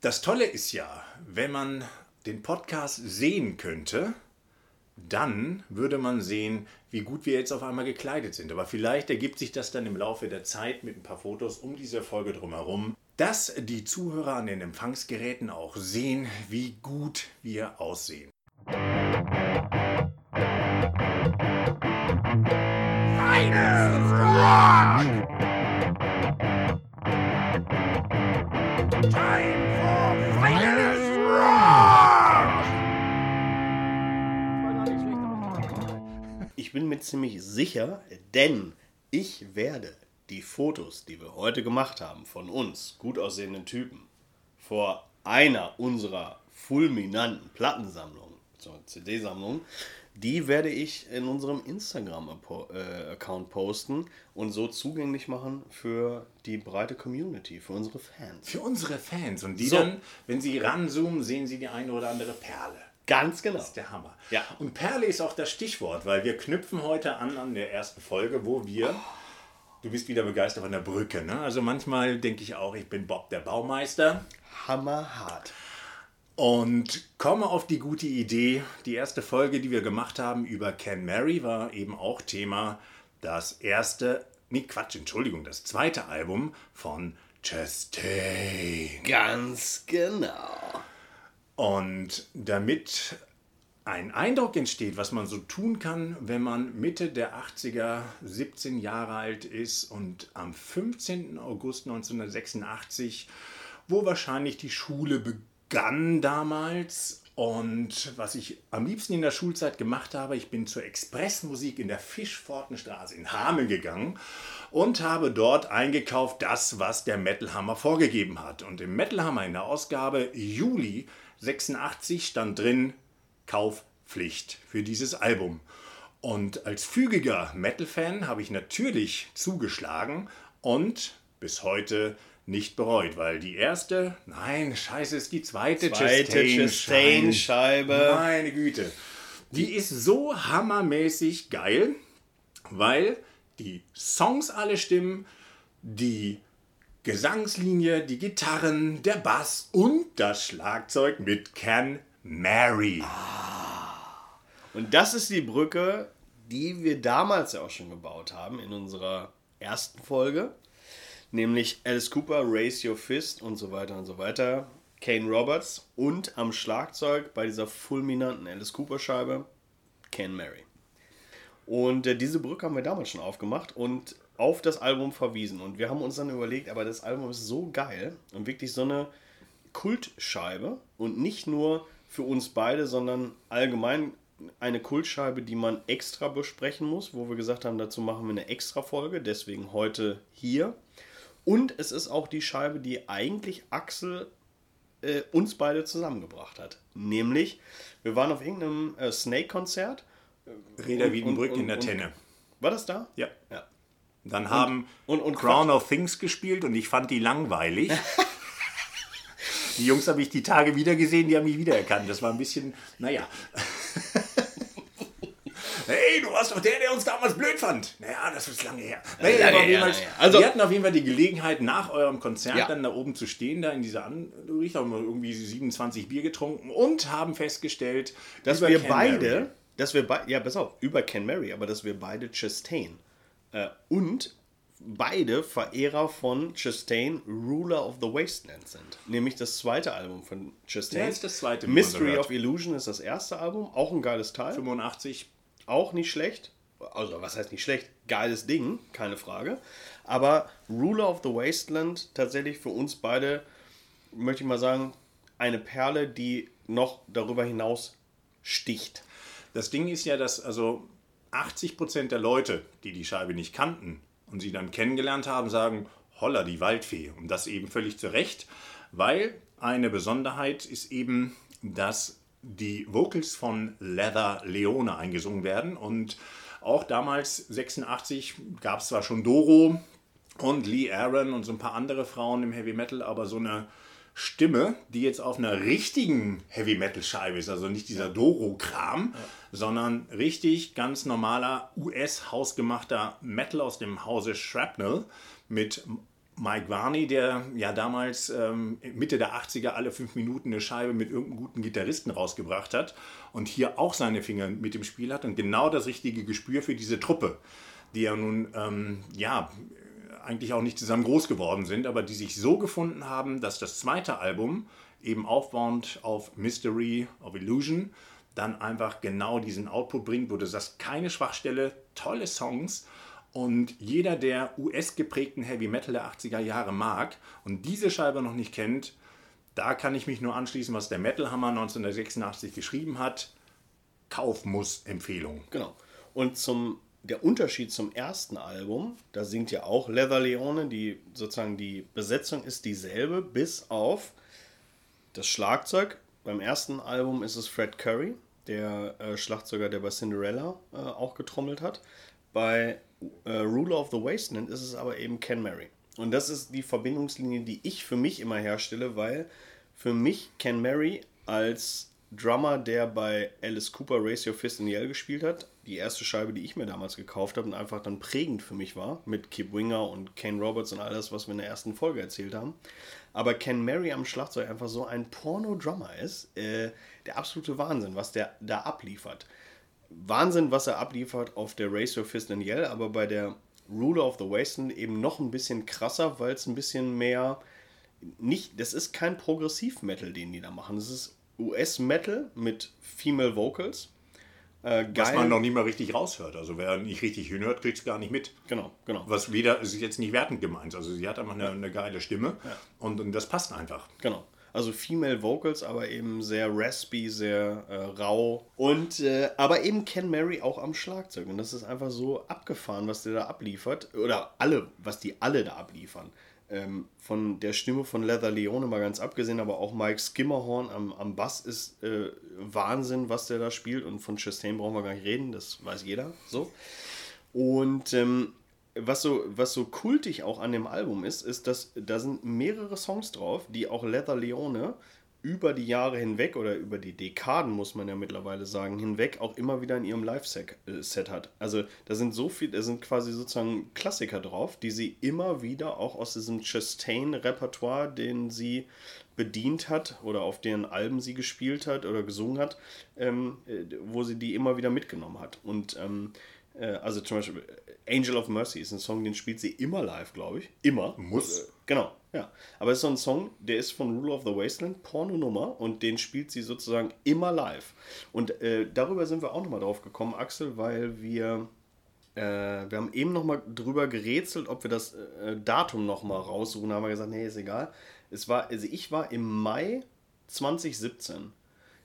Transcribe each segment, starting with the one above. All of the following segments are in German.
Das Tolle ist ja, wenn man den Podcast sehen könnte, dann würde man sehen, wie gut wir jetzt auf einmal gekleidet sind. Aber vielleicht ergibt sich das dann im Laufe der Zeit mit ein paar Fotos um diese Folge drumherum, dass die Zuhörer an den Empfangsgeräten auch sehen, wie gut wir aussehen. Final Rock! Bin mir ziemlich sicher, denn ich werde die Fotos, die wir heute gemacht haben von uns, gut aussehenden Typen, vor einer unserer fulminanten Plattensammlungen, zur CD-Sammlung, die werde ich in unserem Instagram-Account posten und so zugänglich machen für die breite Community, für unsere Fans. Für unsere Fans. Und die So. dann, wenn sie ranzoomen, sehen sie die eine oder andere Perle. Ganz genau. Das ist der Hammer. Ja. Und Perle ist auch das Stichwort, weil wir knüpfen heute an an der ersten Folge, wo wir. Du bist wieder begeistert von der Brücke, ne? Also manchmal denke ich auch, ich bin Bob der Baumeister Hammerhart. und komme auf die gute Idee. Die erste Folge, die wir gemacht haben über Ken Mary, war eben auch Thema das erste, nee Quatsch, Entschuldigung, das zweite Album von Chastain. Ganz genau. Und damit ein Eindruck entsteht, was man so tun kann, wenn man Mitte der 80er 17 Jahre alt ist und am 15. August 1986, wo wahrscheinlich die Schule begann damals und was ich am liebsten in der Schulzeit gemacht habe, ich bin zur Expressmusik in der Fischfortenstraße in Hameln gegangen und habe dort eingekauft das, was der Metal Hammer vorgegeben hat. Und im Metal Hammer in der Ausgabe Juli 86 stand drin Kaufpflicht für dieses Album. Und als fügiger Metal-Fan habe ich natürlich zugeschlagen und bis heute nicht bereut, weil die erste, nein, scheiße, ist die zweite, Zweite Chastain-Scheibe. Meine Güte. Die ist so hammermäßig geil, weil die Songs alle stimmen, die Gesangslinie, die Gitarren, der Bass und das Schlagzeug mit Can Mary. Und das ist die Brücke, die wir damals ja auch schon gebaut haben in unserer ersten Folge. Nämlich Alice Cooper, Raise Your Fist und so weiter und so weiter. Kane Roberts und am Schlagzeug bei dieser fulminanten Alice Cooper Scheibe Ken Mary. Und äh, diese Brücke haben wir damals schon aufgemacht und auf das Album verwiesen. Und wir haben uns dann überlegt, aber das Album ist so geil und wirklich so eine Kultscheibe und nicht nur für uns beide, sondern allgemein eine Kultscheibe, die man extra besprechen muss, wo wir gesagt haben, dazu machen wir eine extra Folge, deswegen heute hier. Und es ist auch die Scheibe, die eigentlich Axel äh, uns beide zusammengebracht hat. Nämlich, wir waren auf irgendeinem äh, Snake-Konzert. Reda Und- Wiedenbrück in der Tenne. War das da? Ja. Ja. Dann haben und- und Crown of Things gespielt und ich fand die langweilig. die Jungs habe ich die Tage wieder gesehen, die haben mich wiedererkannt. Das war ein bisschen, naja. Hey, du warst doch der, der uns damals blöd fand. Naja, das ist lange her. Naja, lange her, Fall-. Also- wir hatten auf jeden Fall die Gelegenheit, nach eurem Konzert Ja. dann da oben zu stehen, da in dieser Anrichtung, haben wir irgendwie 27 Bier getrunken und haben festgestellt, Dass wir Ken beide, Mary- dass wir beide, ja, pass auf, über Ken Mary, aber dass wir beide Chastain äh, und beide Verehrer von Chastain, Ruler of the Wasteland sind. Nämlich das zweite Album von Chastain. Ja, ist das zweite, Mystery of Illusion ist das erste Album, auch ein geiles Teil. 85 Auch nicht schlecht. Also, was heißt nicht schlecht? Geiles Ding, keine Frage. Aber Ruler of the Wasteland tatsächlich für uns beide, möchte ich mal sagen, eine Perle, die noch darüber hinaus sticht. Das Ding ist ja, dass also 80% der Leute, die die Scheibe nicht kannten und sie dann kennengelernt haben, sagen, holla, die Waldfee. Und das eben völlig zu Recht, weil eine Besonderheit ist eben, dass die Vocals von Leather Leone eingesungen werden. Und auch damals, 86, gab es zwar schon Doro und Lee Aaron und so ein paar andere Frauen im Heavy Metal, aber so eine Stimme, die jetzt auf einer richtigen Heavy Metal Scheibe ist, also nicht dieser Doro-Kram, sondern richtig ganz normaler US-hausgemachter Metal aus dem Hause Shrapnel mit Mike Varney, der ja damals ähm, Mitte der 80er alle fünf Minuten eine Scheibe mit irgendeinem guten Gitarristen rausgebracht hat und hier auch seine Finger mit im Spiel hat und genau das richtige Gespür für diese Truppe, die ja nun, ähm, ja, eigentlich auch nicht zusammen groß geworden sind, aber die sich so gefunden haben, dass das zweite Album eben aufbauend auf Mystery of Illusion dann einfach genau diesen Output bringt, wo du sagst, keine Schwachstelle, tolle Songs und jeder, der US-geprägten Heavy Metal der 80er Jahre mag und diese Scheibe noch nicht kennt, da kann ich mich nur anschließen, was der Metal Hammer 1986 geschrieben hat. Kauf muss Empfehlung. Genau. Und zum der Unterschied zum ersten Album, da singt ja auch Leather Leone, die sozusagen die Besetzung ist dieselbe, bis auf das Schlagzeug. Beim ersten Album ist es Fred Curry, der äh, Schlagzeuger, der bei Cinderella äh, auch getrommelt hat. Bei äh, Ruler of the Wasteland ist es aber eben Ken Mary. Und das ist die Verbindungslinie, die ich für mich immer herstelle, weil für mich Ken Mary als Drummer, der bei Alice Cooper Race Your Fist in Yell gespielt hat, die erste Scheibe, die ich mir damals gekauft habe und einfach dann prägend für mich war, mit Kip Winger und Kane Roberts und all das, was wir in der ersten Folge erzählt haben. Aber Ken Mary am Schlagzeug einfach so ein Porno-Drummer ist, äh, der absolute Wahnsinn, was der da abliefert. Wahnsinn, was er abliefert auf der Race Your Fist in Yell, aber bei der Ruler of the Wasteland eben noch ein bisschen krasser, weil es ein bisschen mehr nicht, das ist kein Progressiv-Metal, den die da machen. Das ist US-Metal mit Female Vocals. Äh, Was man noch nicht mal richtig raushört. Also wer nicht richtig hinhört, kriegt es gar nicht mit. Genau, genau. Was wieder, ist jetzt nicht wertend gemeint. Also sie hat einfach eine, eine geile Stimme ja. und, und das passt einfach. Genau. Also Female Vocals, aber eben sehr raspy, sehr äh, rau. Und äh, aber eben Ken Mary auch am Schlagzeug. Und das ist einfach so abgefahren, was der da abliefert. Oder alle, was die alle da abliefern. Ähm, von der Stimme von Leather Leone mal ganz abgesehen, aber auch Mike Skimmerhorn am, am Bass ist äh, Wahnsinn, was der da spielt. Und von Chastain brauchen wir gar nicht reden, das weiß jeder so. Und ähm, was so, was so kultig auch an dem Album ist, ist, dass da sind mehrere Songs drauf, die auch Leather Leone über die Jahre hinweg oder über die Dekaden, muss man ja mittlerweile sagen, hinweg auch immer wieder in ihrem Live-Set äh, hat. Also da sind so viel, da sind quasi sozusagen Klassiker drauf, die sie immer wieder auch aus diesem Chastain-Repertoire, den sie bedient hat oder auf deren Alben sie gespielt hat oder gesungen hat, ähm, äh, wo sie die immer wieder mitgenommen hat. Und ähm, äh, also zum Beispiel Angel of Mercy ist ein Song, den spielt sie immer live, glaube ich. Immer. Muss. Äh, genau, ja. Aber es ist so ein Song, der ist von Rule of the Wasteland, Porno-Nummer, und den spielt sie sozusagen immer live. Und äh, darüber sind wir auch nochmal drauf gekommen, Axel, weil wir. Äh, wir haben eben nochmal drüber gerätselt, ob wir das äh, Datum nochmal raussuchen. Da haben wir gesagt, nee, ist egal. Es war, also ich war im Mai 2017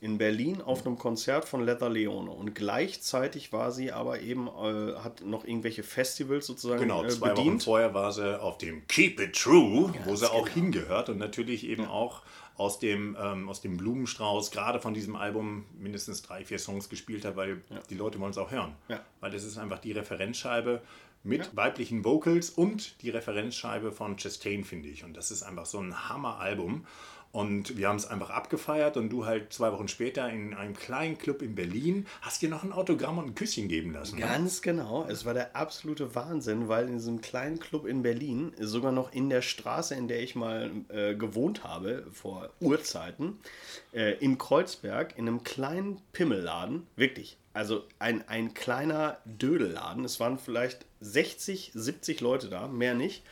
in Berlin auf einem Konzert von Leather Leone und gleichzeitig war sie aber eben, äh, hat noch irgendwelche Festivals sozusagen genau, äh, zwei bedient. Wochen vorher war sie auf dem Keep It True, ja, wo sie auch genau. hingehört und natürlich eben ja. auch aus dem, ähm, aus dem Blumenstrauß gerade von diesem Album mindestens drei, vier Songs gespielt hat, weil ja. die Leute wollen es auch hören. Weil das ist einfach die Referenzscheibe mit weiblichen Vocals und die Referenzscheibe von Chastain, finde ich. Und das ist einfach so ein Hammer-Album. Und wir haben es einfach abgefeiert und du halt zwei Wochen später in einem kleinen Club in Berlin hast dir noch ein Autogramm und ein Küsschen geben lassen. Ne? Ganz ne? genau. Es war der absolute Wahnsinn, weil in diesem kleinen Club in Berlin, sogar noch in der Straße, in der ich mal äh, gewohnt habe, vor Urzeiten, äh, in Kreuzberg, in einem kleinen Pimmelladen, wirklich, also ein, ein kleiner Dödelladen. Es waren vielleicht 60, 70 Leute da, mehr nicht.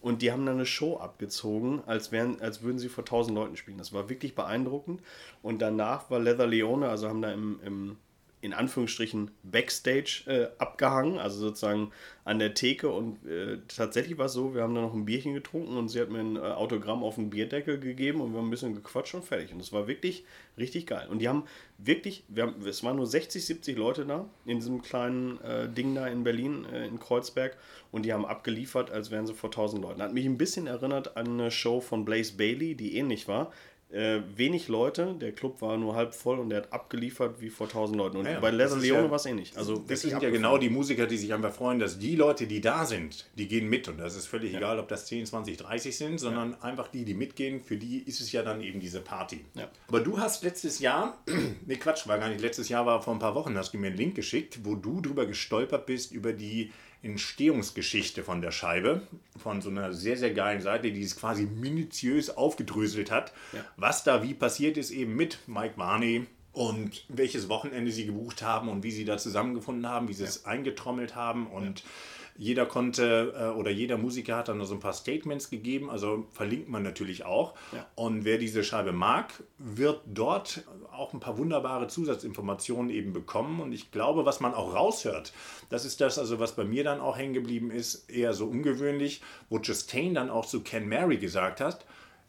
Und die haben dann eine Show abgezogen, als, wären, als würden sie vor 1000 Leuten spielen. Das war wirklich beeindruckend. Und danach war Leather Leone, also haben da im, im in Anführungsstrichen Backstage äh, abgehangen, also sozusagen an der Theke. Und äh, tatsächlich war es so, wir haben da noch ein Bierchen getrunken und sie hat mir ein äh, Autogramm auf den Bierdeckel gegeben und wir haben ein bisschen gequatscht und fertig. Und es war wirklich richtig geil. Und die haben wirklich, wir haben, es waren nur 60, 70 Leute da in diesem kleinen äh, Ding da in Berlin, äh, in Kreuzberg. Und die haben abgeliefert, als wären sie vor 1000 Leuten. Hat mich ein bisschen erinnert an eine Show von Blaze Bailey, die ähnlich war äh, wenig Leute, der Club war nur halb voll und der hat abgeliefert wie vor 1000 Leuten. Und ja, bei Leather Leone ja, war es ähnlich. Also das sind ja genau die Musiker, die sich einfach freuen, dass die Leute, die da sind, die gehen mit. Und das ist völlig ja. egal, ob das 10, 20, 30 sind, sondern einfach die, die mitgehen, für die ist es ja dann eben diese Party. Aber du hast letztes Jahr, ne Quatsch, war gar nicht letztes Jahr, war vor ein paar Wochen, hast du mir einen Link geschickt, wo du drüber gestolpert bist, über die Entstehungsgeschichte von der Scheibe, von so einer sehr, sehr geilen Seite, die es quasi minutiös aufgedröselt hat, ja. Was da wie passiert ist, eben mit Mike Varney und welches Wochenende sie gebucht haben und wie sie da zusammengefunden haben, wie sie ja. es eingetrommelt haben und ja jeder konnte äh, oder jeder Musiker hat dann so ein paar Statements gegeben, also verlinkt man natürlich auch. Ja. Und wer diese Scheibe mag, wird dort auch ein paar wunderbare Zusatzinformationen eben bekommen. Und ich glaube, was man auch raushört, das ist das, also was bei mir dann auch hängen geblieben ist, eher so ungewöhnlich, wo Justine dann auch zu Ken Mary gesagt hat,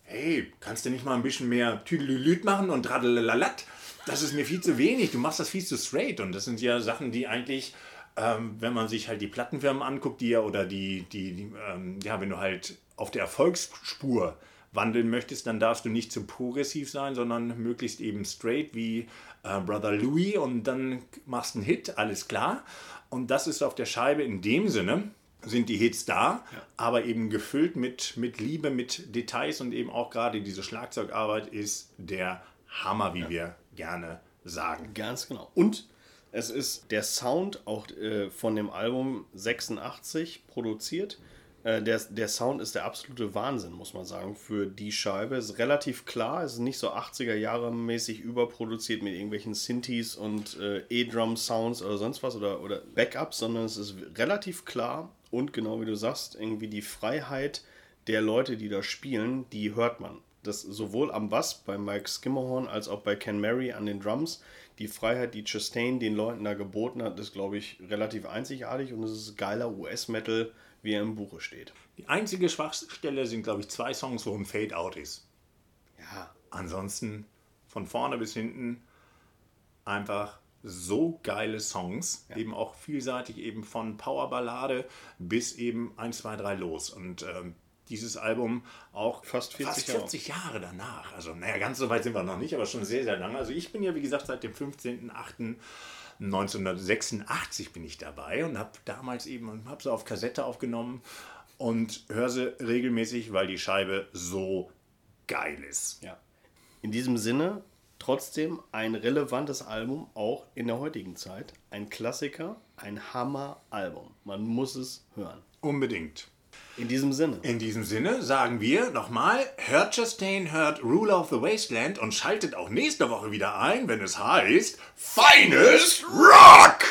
hey, kannst du nicht mal ein bisschen mehr Tüdelülüt machen und Radelalat? Das ist mir viel zu wenig, du machst das viel zu straight. Und das sind ja Sachen, die eigentlich ähm, wenn man sich halt die Plattenfirmen anguckt, die ja oder die, die, die ähm, ja, wenn du halt auf der Erfolgsspur wandeln möchtest, dann darfst du nicht zu progressiv sein, sondern möglichst eben straight wie äh, Brother Louis und dann machst du einen Hit, alles klar. Und das ist auf der Scheibe in dem Sinne, sind die Hits da, ja. aber eben gefüllt mit, mit Liebe, mit Details und eben auch gerade diese Schlagzeugarbeit ist der Hammer, wie ja. wir gerne sagen. Ganz genau. Und es ist der Sound auch äh, von dem Album 86 produziert. Äh, der, der Sound ist der absolute Wahnsinn, muss man sagen, für die Scheibe. Es ist relativ klar, es ist nicht so 80er Jahre mäßig überproduziert mit irgendwelchen Synthes und äh, E-Drum-Sounds oder sonst was oder, oder Backups, sondern es ist relativ klar und genau wie du sagst, irgendwie die Freiheit der Leute, die da spielen, die hört man. Das sowohl am Bass bei Mike Skimmerhorn als auch bei Ken Mary an den Drums die Freiheit, die Chastain den Leuten da geboten hat, ist, glaube ich, relativ einzigartig und es ist geiler US-Metal, wie er im Buche steht. Die einzige Schwachstelle sind, glaube ich, zwei Songs, wo ein Fade-Out ist. Ja. Ansonsten von vorne bis hinten einfach so geile Songs, ja. eben auch vielseitig, eben von Powerballade bis eben 1, 2, 3 los. Und ähm, dieses Album auch fast 40, fast 40 Jahre. Jahre. danach. Also, naja, ganz so weit sind wir noch nicht, aber schon sehr, sehr lange. Also, ich bin ja, wie gesagt, seit dem 15.08.1986 bin ich dabei und habe damals eben, habe sie auf Kassette aufgenommen und höre sie regelmäßig, weil die Scheibe so geil ist. Ja. In diesem Sinne, trotzdem ein relevantes Album, auch in der heutigen Zeit. Ein Klassiker, ein Hammer-Album. Man muss es hören. Unbedingt. In diesem Sinne. In diesem Sinne sagen wir nochmal, hört Chastain, hört Ruler of the Wasteland und schaltet auch nächste Woche wieder ein, wenn es heißt Finest Rock!